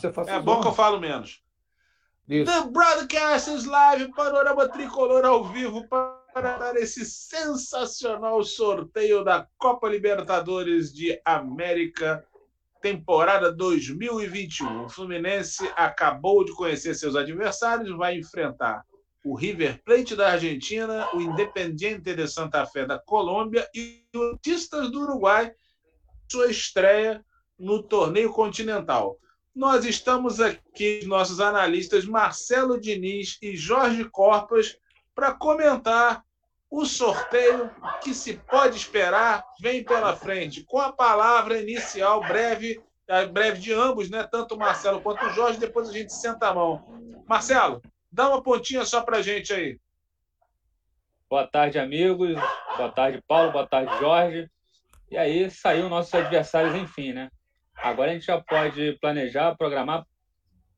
Você é bom que eu falo menos. Isso. The Broadcast is Live, Panorama Tricolor ao vivo para dar esse sensacional sorteio da Copa Libertadores de América, temporada 2021. O Fluminense acabou de conhecer seus adversários, vai enfrentar o River Plate da Argentina, o Independiente de Santa Fé da Colômbia e o Artistas do Uruguai, sua estreia no torneio continental nós estamos aqui, nossos analistas Marcelo Diniz e Jorge Corpas, para comentar o sorteio que se pode esperar vem pela frente. Com a palavra inicial breve, breve de ambos, né? tanto o Marcelo quanto o Jorge, depois a gente senta a mão. Marcelo, dá uma pontinha só para a gente aí. Boa tarde, amigos. Boa tarde, Paulo. Boa tarde, Jorge. E aí, saiu nossos adversários, enfim, né? Agora a gente já pode planejar, programar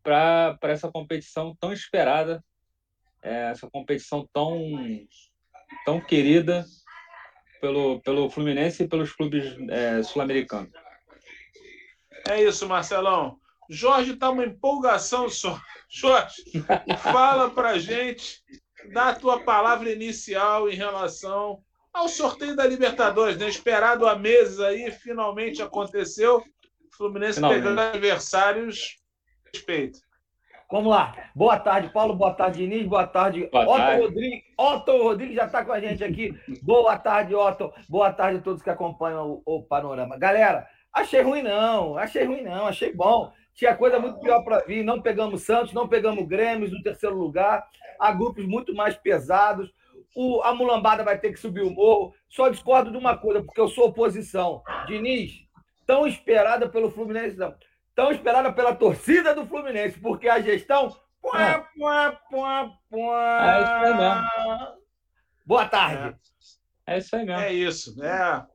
para essa competição tão esperada, é, essa competição tão, tão querida pelo, pelo Fluminense e pelos clubes é, sul-americanos. É isso, Marcelão. Jorge está uma empolgação só. Jorge, fala para gente, dá a tua palavra inicial em relação ao sorteio da Libertadores, né? Esperado há meses aí, finalmente aconteceu. Fluminense Finalmente. pegando adversários. Respeito. Vamos lá. Boa tarde, Paulo. Boa tarde, Diniz. Boa tarde, Boa Otto tarde. Rodrigues. Otto Rodrigues já está com a gente aqui. Boa tarde, Otto. Boa tarde a todos que acompanham o, o Panorama. Galera, achei ruim não. Achei ruim não. Achei bom. Tinha coisa muito pior para vir. Não pegamos Santos, não pegamos Grêmio no terceiro lugar. Há grupos muito mais pesados. O, a mulambada vai ter que subir o morro. Só discordo de uma coisa, porque eu sou oposição. Diniz, tão esperada pelo Fluminense, não. Tão esperada pela torcida do Fluminense, porque a gestão. Puá, puá, puá, puá. É isso aí mesmo. Boa tarde. É, é isso aí mesmo. É isso, é.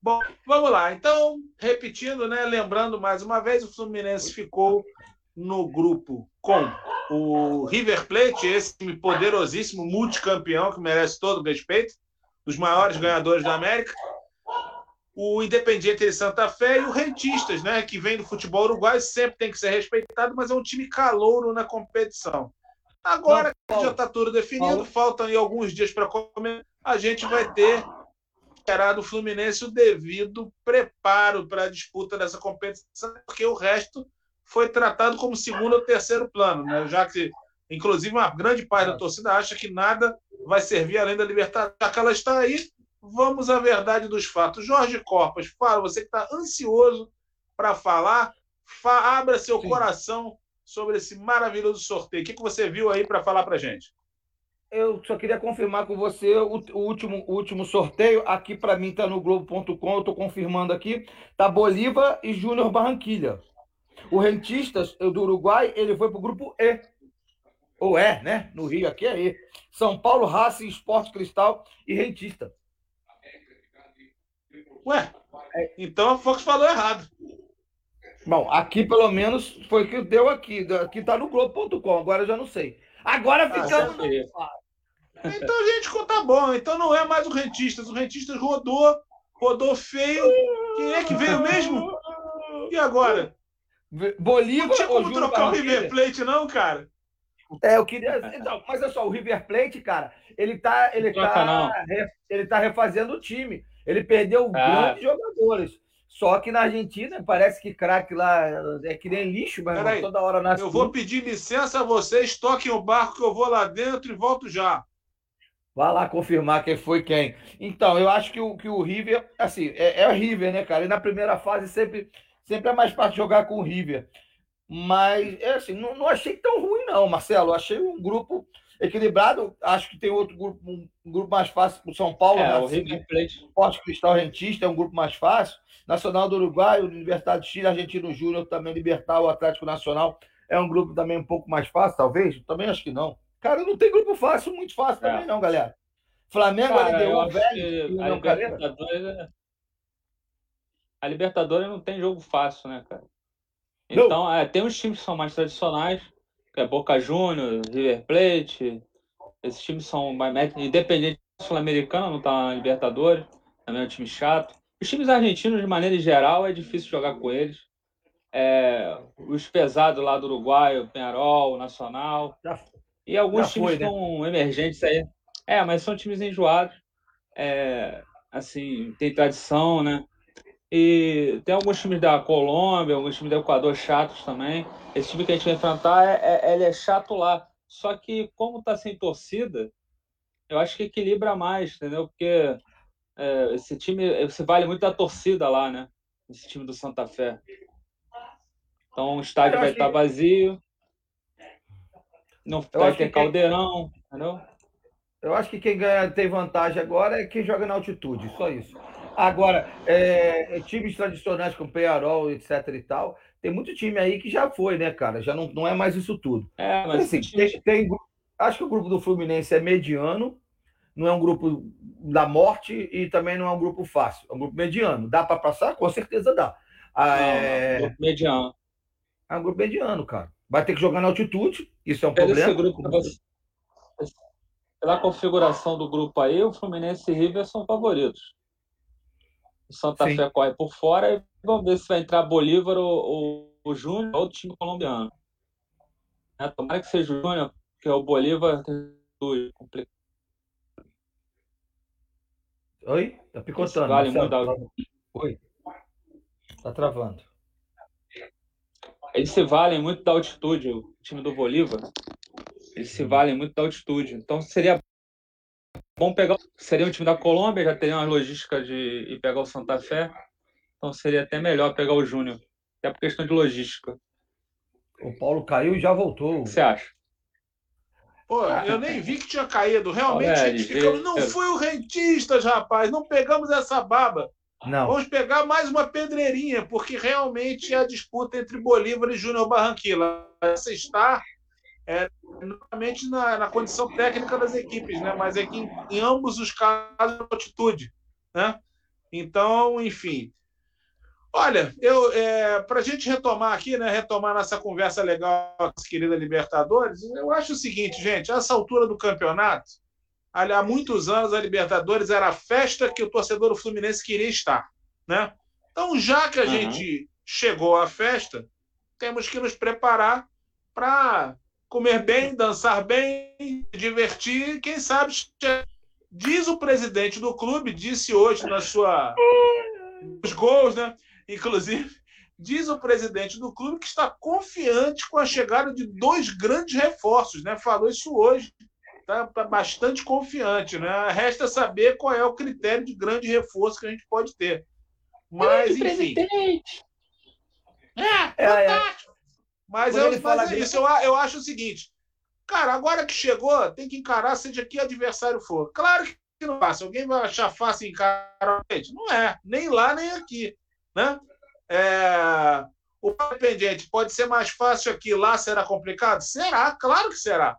Bom, vamos lá. Então, repetindo, né? Lembrando mais uma vez, o Fluminense ficou no grupo com o River Plate, esse time poderosíssimo, multicampeão, que merece todo o respeito, dos maiores ganhadores da América o Independiente de Santa Fé e o Rentistas, né, que vem do futebol uruguaio, sempre tem que ser respeitado, mas é um time calouro na competição. Agora que já está tudo definido, Paulo. faltam aí alguns dias para começar, a gente vai ter esperado o Fluminense o devido preparo para a disputa dessa competição, porque o resto foi tratado como segundo ou terceiro plano, né? já que, inclusive, uma grande parte da torcida acha que nada vai servir além da Libertadores, já que ela está aí, vamos à verdade dos fatos. Jorge Corpas, fala, você que está ansioso para falar, fa abra seu Sim. coração sobre esse maravilhoso sorteio. O que, que você viu aí para falar para gente? Eu só queria confirmar com você o, o último, o último sorteio. Aqui para mim está no Globo.com, eu estou confirmando aqui. Tá Bolívar e Júnior Barranquilha. O Rentistas do Uruguai, ele foi para o grupo E. Ou é, né? No Rio aqui é E. São Paulo, Raça, Esporte Cristal e Rentista. Ué, então a Fox falou errado. Bom, aqui pelo menos foi o que deu aqui. Aqui tá no Globo.com, agora eu já não sei. Agora ficamos. Ah, então a gente tá bom. Então não é mais o Rentistas. O Rentistas rodou, rodou feio. Quem é que veio mesmo? E agora? Bolívar. Não tinha como trocar o River Plate, não, cara? É, eu queria. Então, mas olha só, o River Plate, cara, ele tá, ele tá, ele tá refazendo o time. Ele perdeu ah. grandes jogadores. Só que na Argentina parece que craque lá é que nem lixo, mas Peraí, toda hora nasce. Eu vou pedir licença a vocês, toquem o barco que eu vou lá dentro e volto já. Vá lá confirmar quem foi quem. Então, eu acho que o, que o River, assim, é, é o River, né, cara? E na primeira fase sempre, sempre é mais fácil jogar com o River. Mas, é assim, não, não achei tão ruim, não, Marcelo. Eu achei um grupo equilibrado. Acho que tem outro grupo, um grupo mais fácil para o São Paulo. É, né? o River Plate. Cristal Rentista é um grupo mais fácil. Nacional do Uruguai, Universidade de Chile, Argentino Júnior, também Libertar, o Atlético Nacional. É um grupo também um pouco mais fácil, talvez? Também acho que não. Cara, não tem grupo fácil, muito fácil é. também, não, galera. Flamengo, Cara, LDU, velho. A Libertadores, é- a Libertadores não tem jogo fácil, né, cara? Então, é, tem uns times que são mais tradicionais, é Boca Juniors, River Plate. Esses times são independente sul-americana, não tá na Libertadores, também é um time chato. Os times argentinos, de maneira geral, é difícil jogar com eles. é, os pesados lá do Uruguai, o Penarol, o Nacional. Já, e alguns times né? estão emergentes aí. É, mas são times enjoados. É, assim, tem tradição, né? E tem alguns times da Colômbia, alguns times do Equador chatos também. Esse time que a gente vai enfrentar, é, é, ele é chato lá. Só que, como tá sem torcida, eu acho que equilibra mais, entendeu? Porque é, esse time, você vale muito da torcida lá, né? Esse time do Santa Fé. Então o estádio vai estar que... vazio. Não vai ter caldeirão, quem... entendeu? Eu acho que quem ganha tem vantagem agora é quem joga na altitude, só isso. Agora, é, times tradicionais como Penharol, etc e tal, tem muito time aí que já foi, né, cara? Já não, não é mais isso tudo. É, mas assim, time... tem, tem, acho que o grupo do Fluminense é mediano, não é um grupo da morte e também não é um grupo fácil. É um grupo mediano. Dá para passar? Com certeza dá. Ah, não, é... Não, grupo mediano. É um grupo mediano, cara. Vai ter que jogar na altitude, isso é um Pelo problema. Grupo, pela configuração do grupo aí, o Fluminense e River são favoritos. O Santa Sim. Fé corre por fora e vamos ver se vai entrar Bolívar ou, o Júnior ou o time colombiano. É, tomara que seja o Júnior, porque o Bolívar complicado. Oi? Tá picotando. Vale muito da... Oi. Tá travando. Eles se valem muito da altitude, o time do Bolívar. Eles se valem muito da altitude. Então seria bom pegar. Seria um time da Colômbia, já teria uma logística de ir pegar o Santa Fé. Então seria até melhor pegar o Júnior. Até por questão de logística. O Paulo caiu e já voltou. O que você acha? Pô, eu nem vi que tinha caído. Realmente, é, ficamos... não foi o Rentistas, rapaz. Não pegamos essa baba. Não. Vamos pegar mais uma pedreirinha, porque realmente é a disputa entre Bolívar e Júnior Barranquilla. Essa está é, novamente na, na, condição técnica das equipes, né? mas é que em, em ambos os casos, altitude. Né? Então, enfim. Olha, eu é, para a gente retomar aqui, né, retomar nossa conversa legal com a querida Libertadores, eu acho o seguinte, gente, essa altura do campeonato, há muitos anos a Libertadores era a festa que o torcedor do Fluminense queria estar, né? Então, já que a uhum. gente chegou à festa, temos que nos preparar para comer bem, dançar bem, divertir, quem sabe diz o presidente do clube, disse hoje na sua os gols, né? Inclusive, diz o presidente do clube que está confiante com a chegada de dois grandes reforços, né? Falou isso hoje. Está tá bastante confiante, né? Resta saber qual é o critério de grande reforço que a gente pode ter. Mas, enfim. Presidente. É, é, fantástico. Mas, eu, mas é isso, eu, eu acho o seguinte. Cara, agora que chegou, tem que encarar, seja que adversário for. Claro que não passa. Alguém vai achar fácil encarar? Não é. Nem lá, nem aqui. Né? É... O Independiente pode ser mais fácil aqui, lá será complicado? Será, claro que será.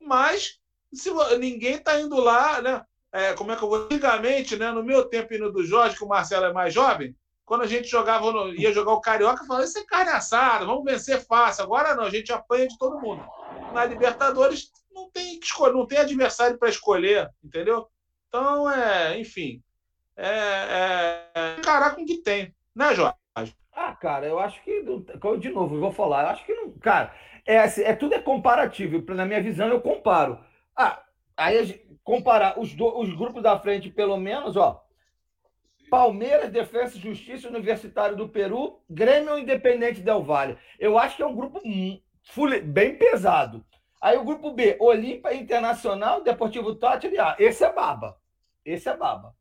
Mas se ninguém está indo lá, né? É, como é que eu vou? Antigamente, né, no meu tempo e no do Jorge, que o Marcelo é mais jovem, quando a gente jogava ia jogar o Carioca, falava, isso é carne assada, vamos vencer fácil. Agora não, a gente apanha de todo mundo. Na Libertadores não tem escolha, não tem adversário para escolher, entendeu? Então, é, enfim, é, é, é encarar com o que tem, né, Jorge? Ah, cara, eu acho que, de novo, eu vou falar, eu acho que não, cara, é, assim, é tudo é comparativo. Na minha visão, eu comparo. Ah, aí comparar os, do, os grupos da frente, pelo menos, ó, Palmeiras, Defesa e Justiça, Universitário do Peru, Grêmio Independente Del Valle. Eu acho que é um grupo bem pesado. Aí o grupo B, Olímpia Internacional, Deportivo Tátira. Esse é baba. Esse é baba.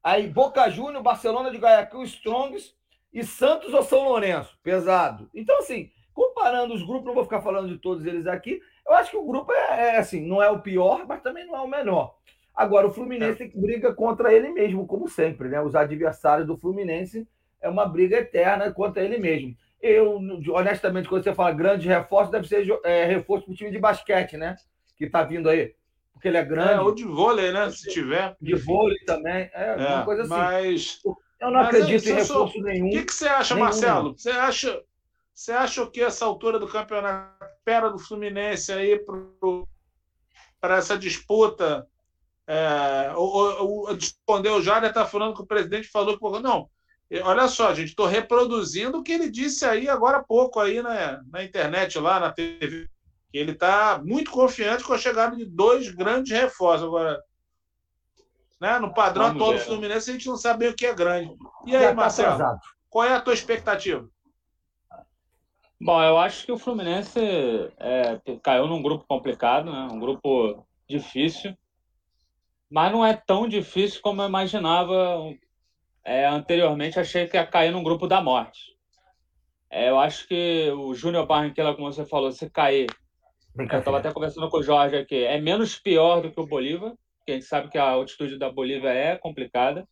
Aí Boca Júnior, Barcelona de Guayaquil, Strongs e Santos ou São Lourenço. Pesado. Então, assim, comparando os grupos, não vou ficar falando de todos eles aqui, eu acho que o grupo é, é assim, não é o pior, mas também não é o menor. Agora, o Fluminense é. briga contra ele mesmo, como sempre, né? Os adversários do Fluminense é uma briga eterna contra ele mesmo. Eu, honestamente, quando você fala grande reforço, deve ser é, reforço para o time de basquete, né? Que está vindo aí. Porque ele é grande. É, ou de vôlei, né? Se tiver. De vôlei também. É, é uma coisa assim. Mas. Eu não acredito em reforço sou... nenhum. O que, que você acha, nenhum. Marcelo? Você acha, você acha que essa altura do campeonato espera do Fluminense aí para essa disputa é, o, o, o, respondeu o Jader está falando que o presidente falou que não, Olha só, gente, estou reproduzindo o que ele disse aí agora há pouco aí na, na internet, lá na TV. Ele está muito confiante com a chegada de dois grandes reforços. Agora, né, no padrão Vamos atual do Fluminense, a gente não sabe bem o que é grande. E aí, tá Marcelo, qual é a tua expectativa? Bom, eu acho que o Fluminense é, caiu num grupo complicado, né? um grupo difícil, mas não é tão difícil como eu imaginava é, anteriormente. Achei que ia cair num grupo da morte. É, eu acho que o Júnior Barranquilla, como você falou, se cair, eu estava até conversando com o Jorge aqui, é menos pior do que o Bolívar, porque a gente sabe que a altitude da Bolívia é complicada,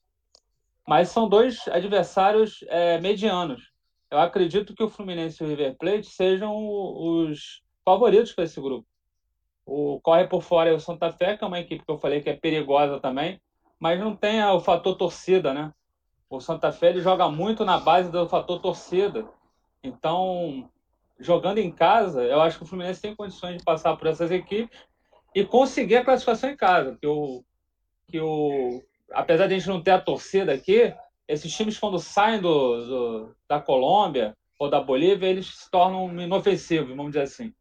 mas são dois adversários é, medianos eu acredito que o Fluminense e o River Plate sejam os favoritos para esse grupo. O corre por fora é o Santa Fé, que é uma equipe que eu falei que é perigosa também, mas não tem o fator torcida, né? O Santa Fé ele joga muito na base do fator torcida. Então, jogando em casa, eu acho que o Fluminense tem condições de passar por essas equipes e conseguir a classificação em casa. Que o, que o, apesar de a gente não ter a torcida aqui, esses times, quando saem do, do, da Colômbia ou da Bolívia, eles se tornam inofensivos, vamos dizer assim.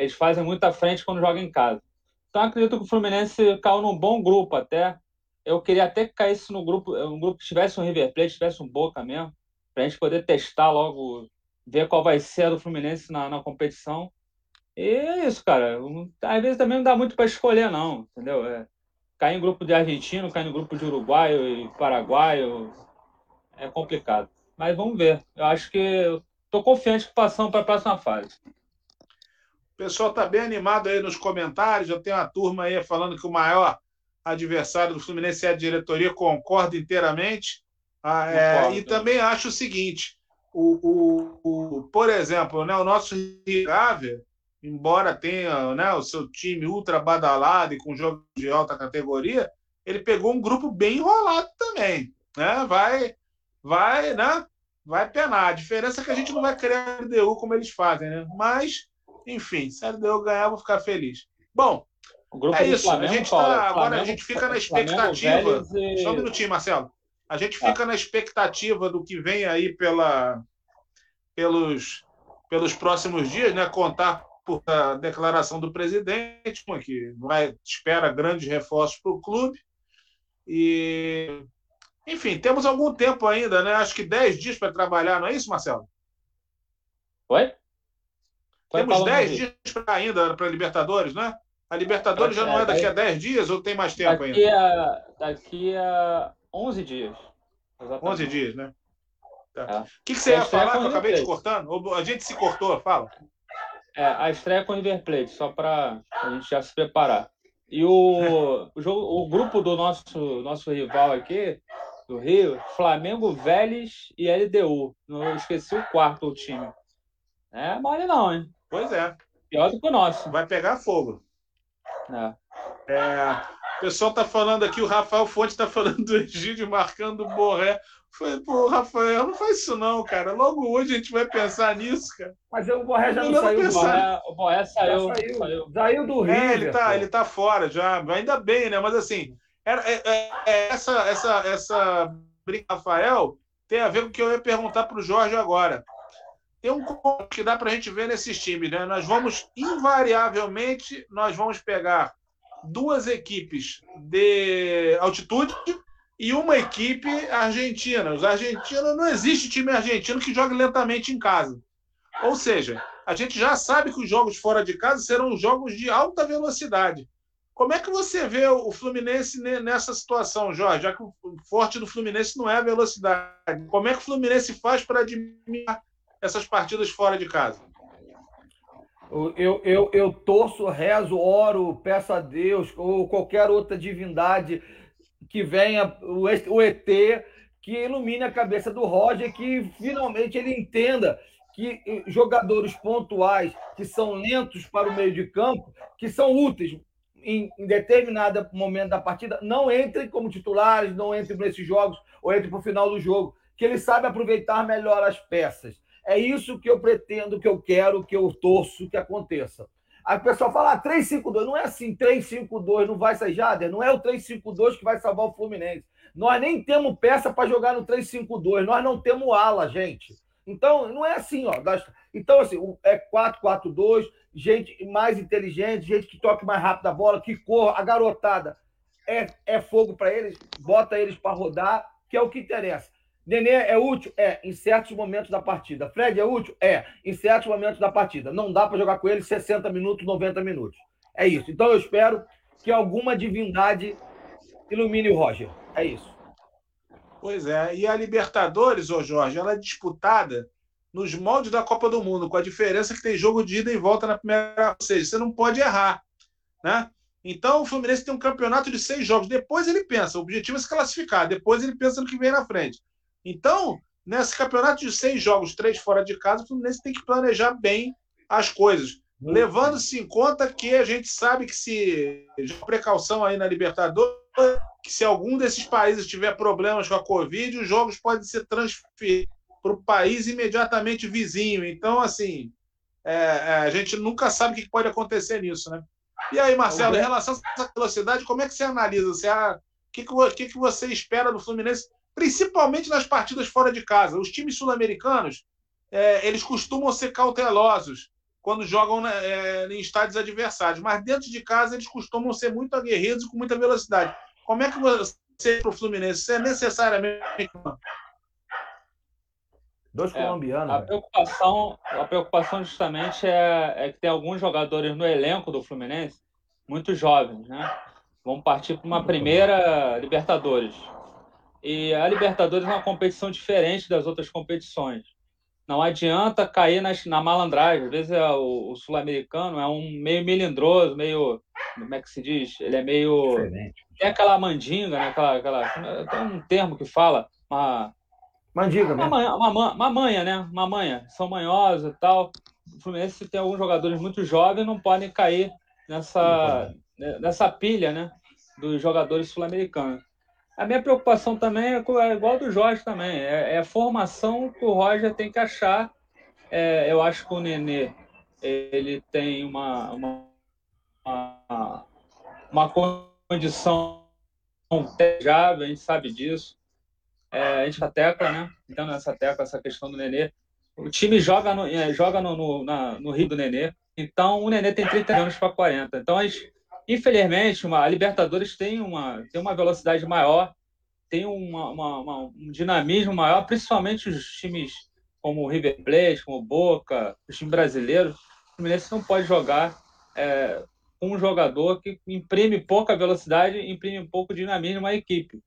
Eles fazem muita frente quando jogam em casa. Então, acredito que o Fluminense caiu num bom grupo até. Eu queria até que caísse no grupo, um grupo que tivesse um River Plate, tivesse um Boca mesmo, para a gente poder testar logo, ver qual vai ser a do Fluminense na, na competição. E é isso, cara. Às vezes também não dá muito para escolher, não, entendeu? É, cair em grupo de argentino, cair no grupo de uruguaio e paraguaio, é complicado. Mas vamos ver. Eu acho que estou confiante que passamos para a próxima fase. O pessoal está bem animado aí nos comentários. Já tem uma turma aí falando que o maior adversário do Fluminense é a diretoria. Concordo inteiramente. Ah, é, e também acho o seguinte: o, o, o, por exemplo, né, o nosso River, embora tenha né, o seu time ultra badalado e com jogo de alta categoria, ele pegou um grupo bem enrolado também. Né? Vai, vai, né? Vai penar. A diferença é que a gente não vai criar a LDU como eles fazem, né? Mas, enfim, se LDU ganhar, eu vou ficar feliz. Bom, é isso. Flamengo, a gente tá, agora a gente fica na expectativa. E... Só um minutinho, Marcelo. A gente tá. fica na expectativa do que vem aí pela, pelos, pelos próximos dias, né? Contar por a declaração do presidente, que vai, espera grandes reforços para o clube. E enfim, temos algum tempo ainda, né? Acho que 10 dias para trabalhar, não é isso, Marcelo? Oi? Temos 10 dias pra ainda para a Libertadores, né? A Libertadores já não é daqui a 10 dias ou tem mais tempo daqui ainda? A, daqui a 11 dias. Exatamente. 11 dias, né? Tá. É. O que, que você ia falar que eu acabei te cortando? A gente se cortou, fala. É, a estreia com o River Plate, só para a gente já se preparar. E o, o, jogo, o grupo do nosso, nosso rival aqui do Rio, Flamengo, Vélez e LDU. Não esqueci o quarto o time. É mole não, hein? Pois é. Pior do que o nosso. Vai pegar fogo. É. é o pessoal tá falando aqui, o Rafael Fonte tá falando do Egídio marcando o Borré. Foi, pô, Rafael, não faz isso não, cara. Logo hoje a gente vai pensar nisso, cara. Mas o Borré já não, não saiu. Pensar. O Borré, saiu, saiu. saiu. Saiu do Rio. É, ele tá, ele tá fora já. Ainda bem, né? Mas assim, era, é, é, é, essa, essa, essa briga, Rafael, tem a ver com o que eu ia perguntar para o Jorge agora. Tem um que dá para a gente ver nesses times, né? Nós vamos, invariavelmente, nós vamos pegar duas equipes de altitude e uma equipe argentina. Os argentinos, não existe time argentino que jogue lentamente em casa. Ou seja, a gente já sabe que os jogos fora de casa serão jogos de alta velocidade. Como é que você vê o Fluminense nessa situação, Jorge? Já que o forte do Fluminense não é a velocidade. Como é que o Fluminense faz para diminuir essas partidas fora de casa? Eu, eu, eu torço, rezo, oro, peço a Deus ou qualquer outra divindade que venha, o ET, que ilumine a cabeça do Roger, que finalmente ele entenda que jogadores pontuais que são lentos para o meio de campo, que são úteis, em, em determinado momento da partida, não entrem como titulares, não entrem nesses jogos, ou entrem para o final do jogo, que ele sabe aproveitar melhor as peças. É isso que eu pretendo, que eu quero, que eu torço que aconteça. Aí o pessoal fala, ah, 3-5-2, não é assim, 3-5-2 não vai sair Jader, não é o 3-5-2 que vai salvar o Fluminense. Nós nem temos peça para jogar no 3-5-2. Nós não temos ala, gente. Então, não é assim, ó. Então, assim, é 4-4-2, gente mais inteligente, gente que toque mais rápido a bola, que corra, a garotada é, é fogo para eles, bota eles para rodar, que é o que interessa. Nenê é útil? É, em certos momentos da partida. Fred é útil? É, em certos momentos da partida. Não dá para jogar com ele 60 minutos, 90 minutos. É isso. Então eu espero que alguma divindade ilumine o Roger. É isso. Pois é. E a Libertadores, ô Jorge, ela é disputada nos moldes da Copa do Mundo, com a diferença que tem jogo de ida e volta na primeira. Ou seja, você não pode errar. Né? Então o Fluminense tem um campeonato de seis jogos. Depois ele pensa, o objetivo é se classificar. Depois ele pensa no que vem na frente. Então, nesse campeonato de seis jogos, três fora de casa, o Fluminense tem que planejar bem as coisas. Levando-se em conta que a gente sabe que se. Precaução aí na Libertadores, que se algum desses países tiver problemas com a Covid, os jogos podem ser transferidos para o país imediatamente vizinho. Então, assim, é, é, a gente nunca sabe o que pode acontecer nisso, né? E aí, Marcelo, em relação a essa velocidade, como é que você analisa? Você, o que, que, que você espera do Fluminense, principalmente nas partidas fora de casa? Os times sul-americanos, é, eles costumam ser cautelosos quando jogam é, em estádios adversários, mas dentro de casa eles costumam ser muito aguerridos e com muita velocidade. Como é que você, para o Fluminense, você é necessariamente. Dois é, colombianos. A preocupação, a preocupação justamente é, é, que tem alguns jogadores no elenco do Fluminense muito jovens, né? Vão partir para uma primeira Libertadores. E a Libertadores é uma competição diferente das outras competições. Não adianta cair nas, na malandragem. Às vezes é o, o sul-americano é um meio melindroso, meio. Como é que se diz? Ele é meio. Diferente. Tem aquela mandinga, né? Aquela, aquela, tem um termo que fala. Uma, Mandiga, né? Uma, uma, uma manha, né? Uma manha. São manhosos e tal. O Fluminense tem alguns jogadores muito jovens não podem cair nessa, nessa pilha, né? Dos jogadores sul-americanos. A minha preocupação também é, é igual do Jorge também. É, é, a formação que o Roger tem que achar. É, eu acho que o Nenê ele tem uma, uma, uma, uma condição desejável, a gente sabe disso. É, a gente tá tecla, né? Então, nessa tecla, essa questão do Nenê. O time joga no, é, joga no, no, na, no Rio do Nenê. Então, o Nenê tem 30 anos para 40. Então, a gente, Infelizmente, uma, a Libertadores tem uma, tem uma velocidade maior, tem uma, uma, uma, um dinamismo maior, principalmente os times como o River Plate, como o Boca, os times brasileiros. O Fluminense não pode jogar é, um jogador que imprime pouca velocidade, imprime pouco dinamismo à equipe.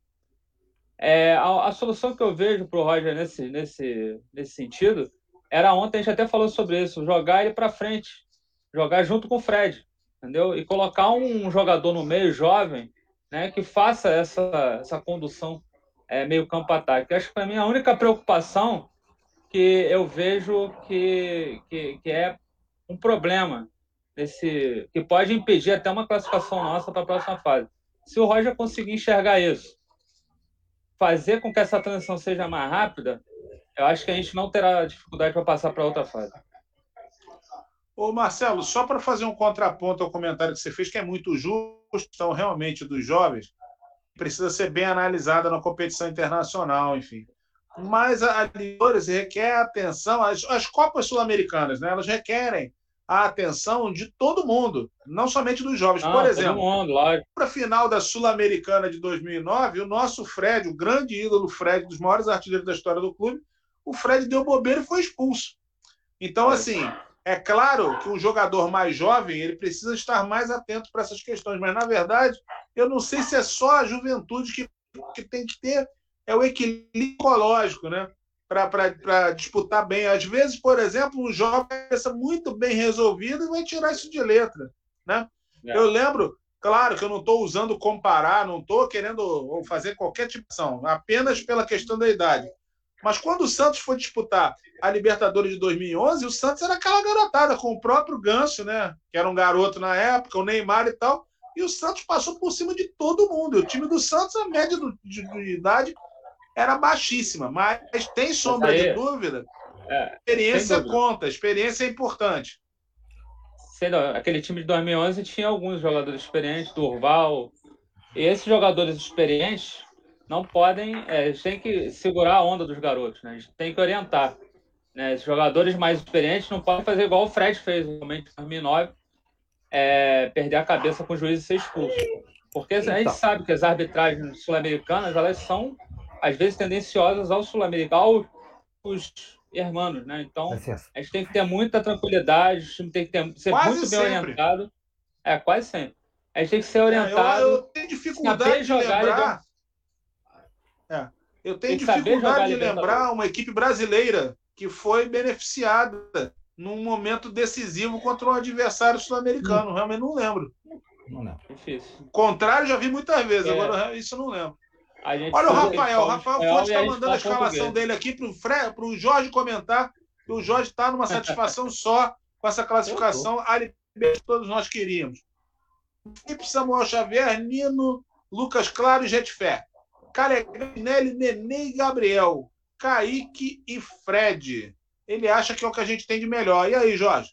É, a, a, solução que eu vejo para o Roger nesse, nesse, nesse sentido era ontem, a gente até falou sobre isso, jogar ele para frente, jogar junto com o Fred entendeu? E colocar um jogador no meio jovem, né, que faça essa, essa condução é, meio campo ataque. Acho que para mim a única preocupação que eu vejo que, que, que é um problema desse que pode impedir até uma classificação nossa para a próxima fase. Se o Roger conseguir enxergar isso, fazer com que essa transição seja mais rápida, eu acho que a gente não terá dificuldade para passar para outra fase. Ô Marcelo, só para fazer um contraponto ao comentário que você fez, que é muito justo, então, realmente dos jovens, precisa ser bem analisada na competição internacional, enfim. Mas a Libertadores requer atenção, as, as Copas Sul-Americanas, né, elas requerem a atenção de todo mundo, não somente dos jovens. Ah, Por exemplo, para a final da Sul-Americana de 2009, o nosso Fred, o grande ídolo Fred, dos maiores artilheiros da história do clube, o Fred deu bobeira e foi expulso. Então, assim, é claro que um jogador mais jovem ele precisa estar mais atento para essas questões, mas na verdade eu não sei se é só a juventude que, que tem que ter é o equilíbrio ecológico, né? Para disputar bem. Às vezes, por exemplo, um jovem pensa muito bem resolvido e vai tirar isso de letra. Né? É. Eu lembro, claro que eu não estou usando comparar, não estou querendo fazer qualquer tipo de ação, apenas pela questão da idade. Mas quando o Santos foi disputar a Libertadores de 2011, o Santos era aquela garotada com o próprio Ganso, né? Que era um garoto na época, o Neymar e tal. E o Santos passou por cima de todo mundo. O time do Santos, a média do, de, de idade era baixíssima, mas tem sombra aí, de dúvida. É, experiência dúvida. conta, experiência é importante. Sei lá, aquele time de 2011 tinha alguns jogadores experientes, Durval. E esses jogadores experientes não podem, é, eles têm que segurar a onda dos garotos, né? A gente tem que orientar. Né? Os jogadores mais experientes não podem fazer igual o Fred fez realmente em 2009, é, perder a cabeça com o juiz e ser expulso. Porque então. a gente então. sabe que as arbitragens sul-americanas elas são às vezes tendenciosas ao sul-americano, aos irmãos, né? Então a gente tem que ter muita tranquilidade, o time tem que ter, ser quase muito bem sempre. orientado. É, quase sempre. A gente tem que ser orientado. É, eu, eu, tenho dificuldade de jogar lembrar. É. Eu tenho dificuldade de lembrar uma equipe brasileira que foi beneficiada num momento decisivo contra um adversário sul-americano. Hum. Realmente não lembro. Não lembro. Difícil. O contrário, já vi muitas vezes, é. agora isso eu não lembro. Olha o Rafael, o Rafael Fonte está mandando a escalação dele aqui para o Jorge comentar. Que o Jorge está numa satisfação só com essa classificação, a que todos nós queríamos. Felipe Samuel Xavier, Nino, Lucas Claro e Jetfé. Calegrinelli, Nenê e Gabriel. Kaique e Fred. Ele acha que é o que a gente tem de melhor. E aí, Jorge?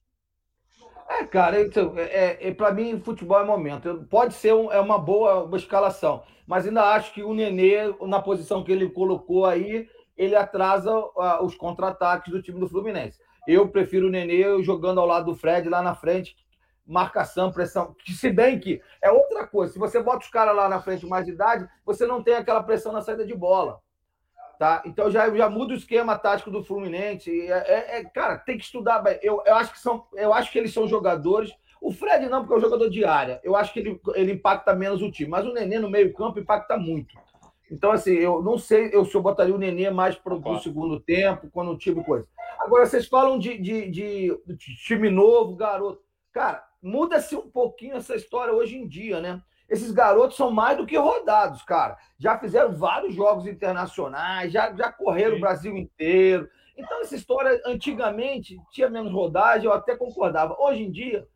É, cara, então, é, é, para mim, futebol é momento. Pode ser um, é uma boa uma escalação, mas ainda acho que o Nenê, na posição que ele colocou aí, ele atrasa uh, os contra-ataques do time do Fluminense. Eu prefiro o Nenê jogando ao lado do Fred lá na frente, marcação, pressão. Que se bem que é outra coisa. Se você bota os caras lá na frente mais de idade, você não tem aquela pressão na saída de bola. Tá? Então já, já muda o esquema tático do Fluminense. É, é, é, cara, tem que estudar. Eu, eu, acho que são, eu acho que eles são jogadores. O Fred não, porque é um jogador de área. Eu acho que ele, ele impacta menos o time. Mas o Nenê no meio-campo impacta muito. Então, assim, eu não sei eu, se eu botaria o Nenê mais para o segundo tempo, quando o time coisa. Agora, vocês falam de, de, de, de time novo, garoto. Cara, muda-se um pouquinho essa história hoje em dia, né? Esses garotos são mais do que rodados, cara. Já fizeram vários jogos internacionais, já, já correram Sim. o Brasil inteiro. Então, essa história, antigamente, tinha menos rodagem, eu até concordava. Hoje em dia,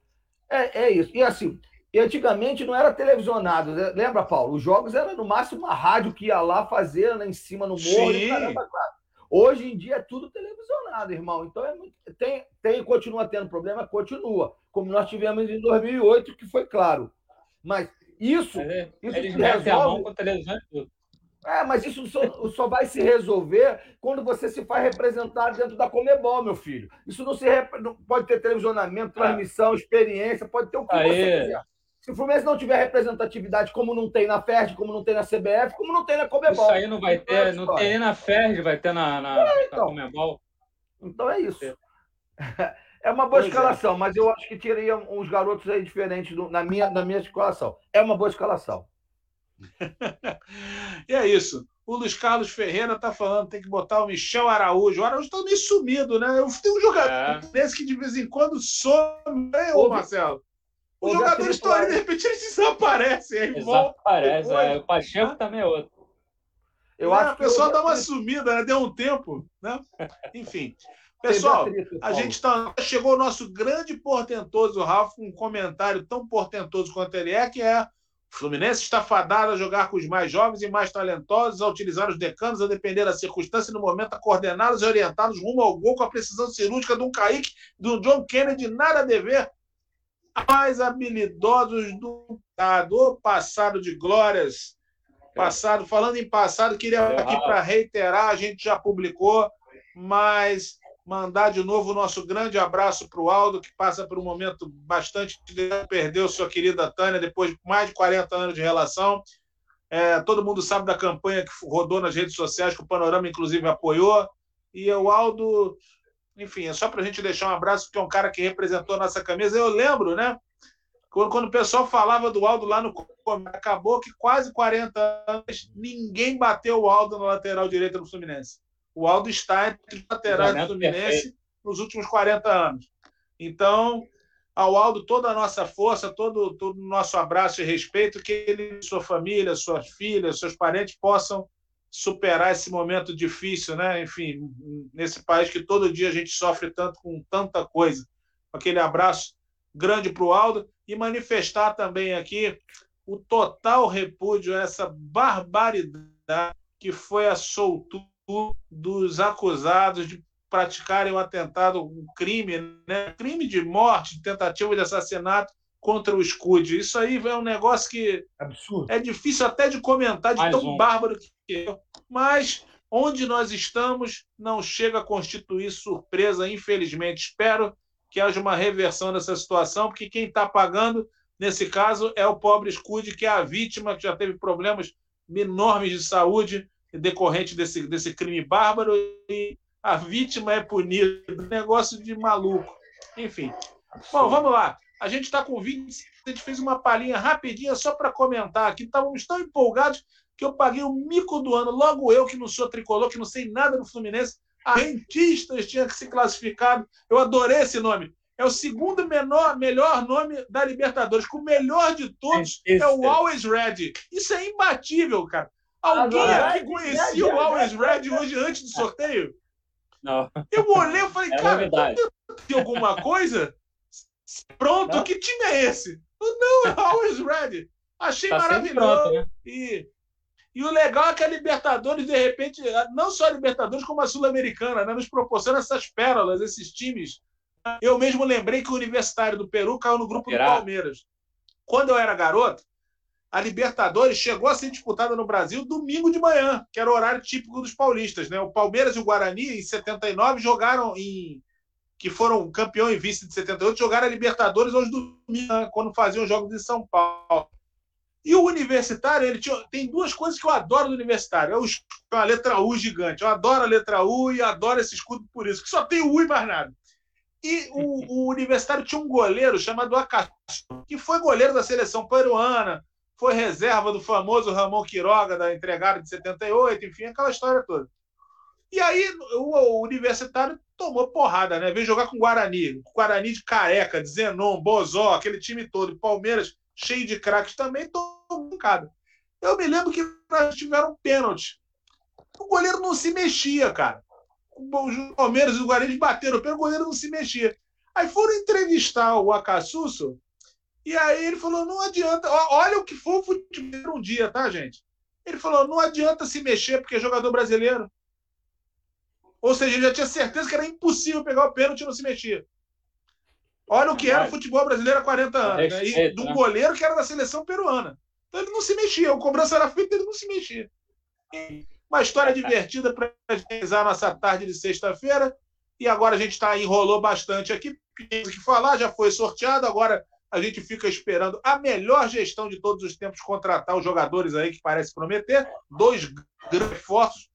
é, é isso. E assim, antigamente não era televisionado. Né? Lembra, Paulo? Os jogos eram no máximo uma rádio que ia lá fazer lá em cima no morro. E caramba, Hoje em dia é tudo televisionado, irmão. Então é muito... tem, tem, continua tendo problema, continua, como nós tivemos em 2008, que foi claro. Mas isso, é, isso eles resolve... a mão com a televisão e tudo. É, mas isso só, só, vai se resolver quando você se faz representar dentro da Comebol, meu filho. Isso não se rep... pode ter televisionamento, transmissão, experiência, pode ter o que Aê. você quiser. Se o Fluminense não tiver representatividade, como não tem na FERJ, como não tem na CBF, como não tem na Comebol. Isso aí não vai ter, então, não tem nem na FERJ, vai ter na, na, é, então. na Comebol. Então é isso. É uma boa pois é. escalação, é. mas eu acho que teria uns garotos aí diferentes do, na, minha, na minha escalação. É uma boa escalação. e é isso. O Luiz Carlos Ferreira está falando, tem que botar o Michel Araújo. O Araújo está meio sumido, né? Eu tenho um jogador é. desse que de vez em quando some, né, ô Marcelo? Os jogadores estão ali, de repente eles desaparecem. Aí Desaparece, é. O Pacheco também é outro. Eu é, acho o pessoal dá uma sumida, né? Deu um tempo, né? Enfim. Pessoal, a gente tá, chegou o nosso grande portentoso Ralf, um comentário tão portentoso quanto ele é, que é o Fluminense está fadado a jogar com os mais jovens e mais talentosos, a utilizar os decanos, a depender da circunstância e no momento a coordená-los e orientá-los rumo ao gol com a precisão cirúrgica de um Kaique, de um John Kennedy, nada a dever mais habilidosos do passado, passado de glórias. Passado, falando em passado, queria aqui para reiterar, a gente já publicou, mas mandar de novo o nosso grande abraço para o Aldo, que passa por um momento bastante. Perdeu sua querida Tânia depois de mais de 40 anos de relação. É, todo mundo sabe da campanha que rodou nas redes sociais, que o Panorama, inclusive, apoiou. E o Aldo enfim, é só para a gente deixar um abraço, porque é um cara que representou a nossa camisa. Eu lembro, né? Quando, quando o pessoal falava do Aldo lá no acabou que quase 40 anos ninguém bateu o Aldo na lateral direita do Fluminense. O Aldo está entre os laterais do Fluminense nos últimos 40 anos. Então, ao Aldo, toda a nossa força, todo, todo o nosso abraço e respeito, que ele, sua família, suas filhas, seus parentes possam superar esse momento difícil, né? Enfim, nesse país que todo dia a gente sofre tanto com tanta coisa. Aquele abraço grande para o Aldo e manifestar também aqui o total repúdio a essa barbaridade que foi a soltura dos acusados de praticarem um atentado, um crime, né? crime de morte, tentativa de assassinato contra o Scud. Isso aí é um negócio que Absurdo. é difícil até de comentar de Mais tão um. bárbaro que é. Mas onde nós estamos não chega a constituir surpresa, infelizmente. Espero que haja uma reversão dessa situação, porque quem está pagando, nesse caso, é o pobre Scud, que é a vítima, que já teve problemas enormes de saúde decorrente desse, desse crime bárbaro, e a vítima é punida. Negócio de maluco. Enfim. Bom, vamos lá. A gente está com 20, a gente fez uma palhinha rapidinha só para comentar aqui. Estávamos tão empolgados que eu paguei o mico do ano. Logo eu, que não sou tricolor, que não sei nada do Fluminense, a Rentistas tinha que se classificado. Eu adorei esse nome. É o segundo menor, melhor nome da Libertadores. Com o melhor de todos é o Always Red. Isso é imbatível, cara. Alguém Agora, aqui conhecia o Always Red hoje antes do sorteio? Não. Eu olhei e falei, é cara, tem alguma coisa? Pronto, não. que time é esse? Não, é Always Red. Achei tá maravilhoso. Pronto, né? E e o legal é que a Libertadores, de repente, não só a Libertadores, como a Sul-Americana, né, nos proporciona essas pérolas, esses times. Eu mesmo lembrei que o Universitário do Peru caiu no grupo do Palmeiras. Quando eu era garoto, a Libertadores chegou a ser disputada no Brasil domingo de manhã, que era o horário típico dos paulistas. Né? O Palmeiras e o Guarani, em 79, jogaram em. Que foram campeão e vice de 78, jogaram a Libertadores aos domingos, né? quando faziam jogos em São Paulo. E o universitário, ele tinha, tem duas coisas que eu adoro do universitário. É o, a letra U gigante. Eu adoro a letra U e adoro esse escudo por isso, que só tem U e mais nada. E o, o universitário tinha um goleiro chamado Acácio, que foi goleiro da seleção peruana, foi reserva do famoso Ramon Quiroga, da entregada de 78, enfim, aquela história toda. E aí o, o universitário tomou porrada, né? Veio jogar com o Guarani, Guarani de Careca, de Zenon, Bozó, aquele time todo, Palmeiras cheio de craques também, tomou bancada. Eu me lembro que tiveram um pênalti. O goleiro não se mexia, cara. O Palmeiras e o Guarani bateram o o goleiro não se mexia. Aí foram entrevistar o Acassusso, e aí ele falou: não adianta. Olha o que foi o futebol um dia, tá, gente? Ele falou: não adianta se mexer porque é jogador brasileiro. Ou seja, ele já tinha certeza que era impossível pegar o pênalti e não se mexia. Olha o que era o futebol brasileiro há 40 anos. Né? E do né? goleiro que era da seleção peruana. Então ele não se mexia. O cobrança era feito ele não se mexia. Uma história divertida para realizar a nossa tarde de sexta-feira. E agora a gente está enrolou bastante aqui. Tem que falar, já foi sorteado. Agora a gente fica esperando a melhor gestão de todos os tempos contratar os jogadores aí que parece prometer. Dois grandes reforços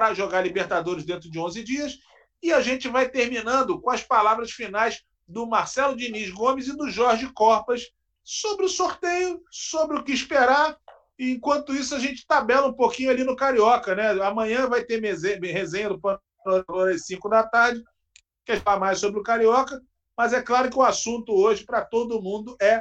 para jogar Libertadores dentro de 11 dias. E a gente vai terminando com as palavras finais do Marcelo Diniz Gomes e do Jorge Corpas sobre o sorteio, sobre o que esperar. Enquanto isso, a gente tabela um pouquinho ali no Carioca. Né? Amanhã vai ter resenha do Panorama às 5 da tarde, que falar mais sobre o Carioca. Mas é claro que o assunto hoje, para todo mundo, é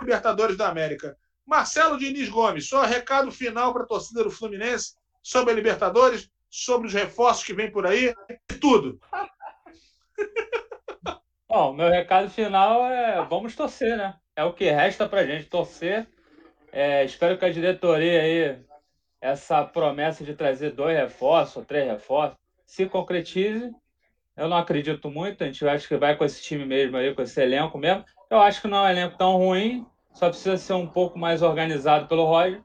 Libertadores da América. Marcelo Diniz Gomes, só recado final para a torcida do Fluminense sobre a Libertadores, sobre os reforços que vem por aí, tudo. Bom, meu recado final é vamos torcer, né? É o que resta pra gente torcer. É, espero que a diretoria aí, essa promessa de trazer dois reforços ou três reforços, se concretize. Eu não acredito muito, a gente acha que vai com esse time mesmo aí, com esse elenco mesmo. Eu acho que não é um elenco tão ruim, só precisa ser um pouco mais organizado pelo Roger.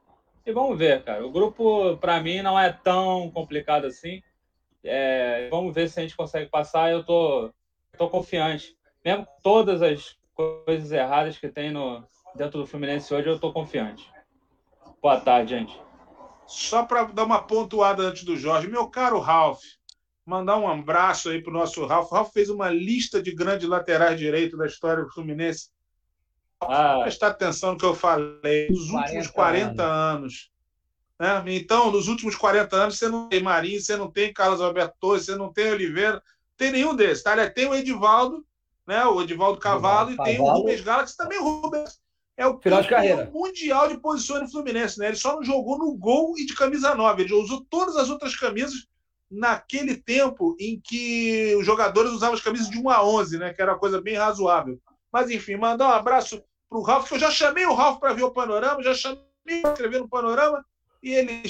E vamos ver, cara. O grupo, para mim, não é tão complicado assim. É, vamos ver se a gente consegue passar. Eu tô, tô confiante mesmo com todas as coisas erradas que tem no, dentro do Fluminense hoje, eu estou confiante. Boa tarde, gente. Só para dar uma pontuada antes do Jorge, meu caro Ralf, mandar um abraço aí para o nosso Ralf. Ralf fez uma lista de grandes laterais direitos da história do Fluminense. Ah, Presta atenção no que eu falei. Nos últimos 40 anos. anos né? Então, nos últimos 40 anos, você não tem Marinho, você não tem Carlos Alberto Torres, você não tem Oliveira, não tem nenhum desses. Tá? Tem o Edivaldo, né? O Edivaldo Cavalo, e tem o Rubens Galaxy também. O Rubens é o Final de carreira. mundial de posições no Fluminense, né? Ele só não jogou no gol e de camisa 9. Ele usou todas as outras camisas naquele tempo em que os jogadores usavam as camisas de 1 a 11, né? Que era uma coisa bem razoável. Mas enfim, mandar um abraço para o Ralf, que eu já chamei o Ralf para ver o panorama, já chamei para escrever no panorama, e ele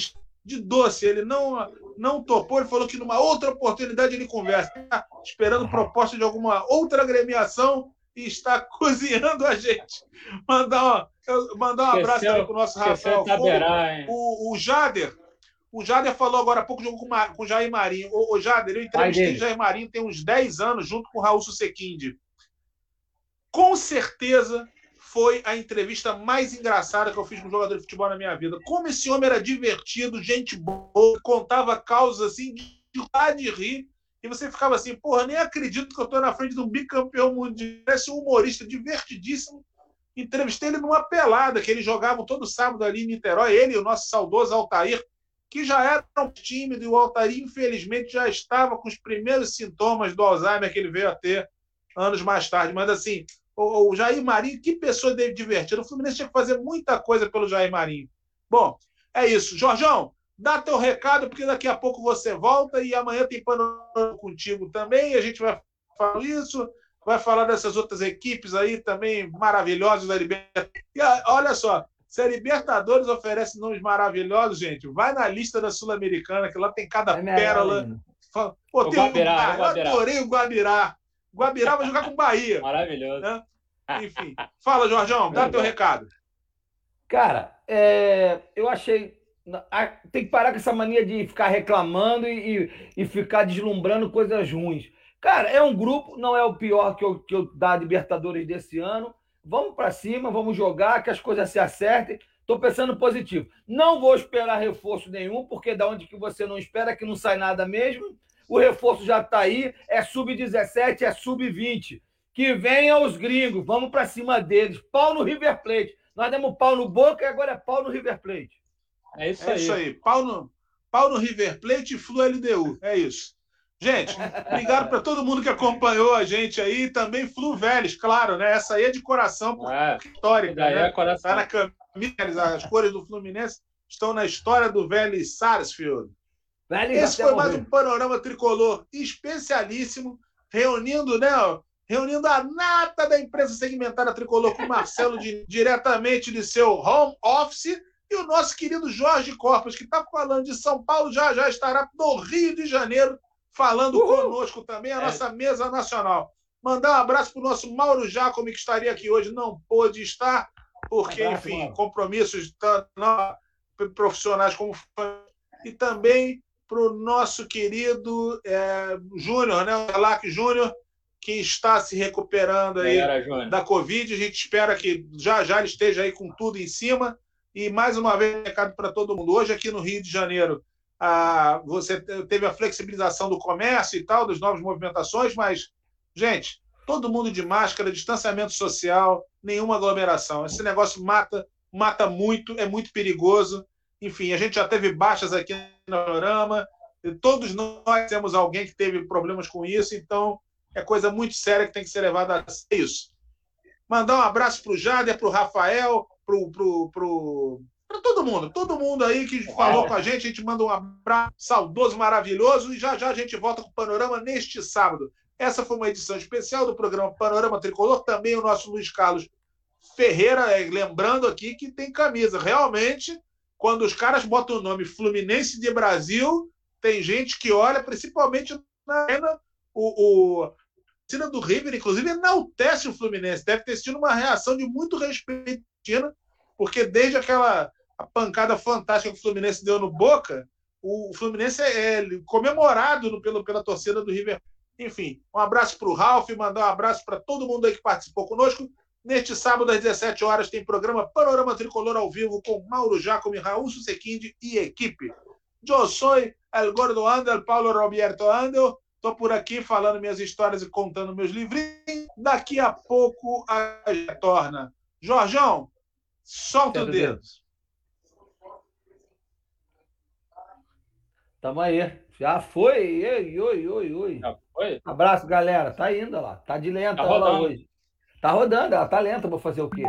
de doce, ele não não topou, ele falou que numa outra oportunidade ele conversa, tá esperando proposta de alguma outra agremiação e está cozinhando a gente. Mandar, um, mandar um abraço para o nosso Rafael o, o Jader. O Jader falou agora há pouco jogo com, com o Jair Marinho. O, o Jader, eu entrevistei o Jair Marinho tem uns 10 anos, junto com o Raul Susequinde. Com certeza foi a entrevista mais engraçada que eu fiz com um jogador de futebol na minha vida. Como esse homem era divertido, gente boa, contava causas assim de, de rir. E você ficava assim, porra, nem acredito que eu estou na frente de um bicampeão mundial. Esse humorista divertidíssimo. Entrevistei ele numa pelada que eles jogavam todo sábado ali em Niterói. Ele e o nosso saudoso Altair, que já era um tímido, e o Altair, infelizmente, já estava com os primeiros sintomas do Alzheimer que ele veio a ter anos mais tarde. Mas assim, o, Jair Marinho, que pessoa divertida. O Fluminense tinha que fazer muita coisa pelo Jair Marinho. Bom, é isso. Jorjão, dá teu recado, porque daqui a pouco você volta e amanhã tem panorama contigo também. A gente vai falar isso, vai falar dessas outras equipes aí também maravilhosas da Libertadores. E olha só, se a Libertadores oferece nomes maravilhosos, gente, vai na lista da Sul-Americana, que lá tem cada é pérola. Pô, tem Guabirá, um... Eu adorei o Guabirá. Guabirá vai jogar com Bahia. Maravilhoso. Né? Enfim. Fala, Jorjão, dá teu recado. Cara, é, eu achei. Tem que parar com essa mania de ficar reclamando e, e, ficar deslumbrando coisas ruins. Cara, é um grupo, não é o pior que eu, que eu da Libertadores desse ano. Vamos para cima, vamos jogar, que as coisas se acertem. Estou pensando positivo. Não vou esperar reforço nenhum, porque da onde que você não espera que não sai nada mesmo o reforço já está aí, é sub-17, é sub-20. Que venham os gringos, vamos para cima deles. Pau no River Plate. Nós demos pau no Boca e agora é pau no River Plate. É isso é aí. isso aí. Pau no, pau no River Plate e Flu LDU. É isso. Gente, obrigado para todo mundo que acompanhou a gente aí. Também Flu Vélez, claro, né? Essa aí é de coração é, histórica. Né? É coração. Tá na camisa, as cores do Fluminense estão na história do Vélez Sarsfield. Esse foi mais um panorama tricolor especialíssimo, reunindo, né, reunindo a nata da imprensa segmentada tricolor com o Marcelo de, diretamente de seu home office e o nosso querido Jorge Corpus, que está falando de São Paulo, já já estará no Rio de Janeiro falando Uhul. conosco também, a é. nossa mesa nacional. Mandar um abraço para o nosso Mauro Jacome, que estaria aqui hoje, não pôde estar, porque, abraço, enfim, mano. compromissos tanto profissionais como e também para o nosso querido é, Júnior, né? o Alac Júnior, que está se recuperando aí da Covid. A gente espera que já já ele esteja aí com tudo em cima. E mais uma vez, recado para todo mundo. Hoje, aqui no Rio de Janeiro, a, você teve a flexibilização do comércio e tal, das novas movimentações, mas, gente, todo mundo de máscara, distanciamento social, nenhuma aglomeração. Esse negócio mata, mata muito, é muito perigoso. Enfim, a gente já teve baixas aqui no panorama, todos nós temos alguém que teve problemas com isso, então é coisa muito séria que tem que ser levada a isso. Mandar um abraço para o Jader, para o Rafael, para todo mundo, todo mundo aí que falou com a gente, a gente manda um abraço saudoso, maravilhoso, e já já a gente volta com o Panorama neste sábado. Essa foi uma edição especial do programa Panorama Tricolor, também o nosso Luiz Carlos Ferreira, é, lembrando aqui que tem camisa. Realmente, quando os caras botam o nome Fluminense de Brasil, tem gente que olha, principalmente na arena, o, o do River, inclusive, enaltece o Fluminense. Deve ter sido uma reação de muito respeito, porque desde aquela pancada fantástica que o Fluminense deu no Boca, o Fluminense é, é comemorado no, pelo, pela torcida do River. Enfim, um abraço para o Ralf, mandar um abraço para todo mundo aí que participou conosco. Neste sábado, às 17 horas, tem programa Panorama Tricolor ao vivo com Mauro Jacome, Raul Susequinde e equipe. Eu sou El Gordo Ando, Paulo Roberto Ando. Estou por aqui falando minhas histórias e contando meus livrinhos. Daqui a pouco a retorna. Jorjão, solta o dedo. Tamo aí. Já foi. Oi, oi, oi, oi. Já foi? Abraço, galera. Tá indo lá. Tá de lenta tá hoje. Tá rodando, ela tá lenta, vou fazer o quê?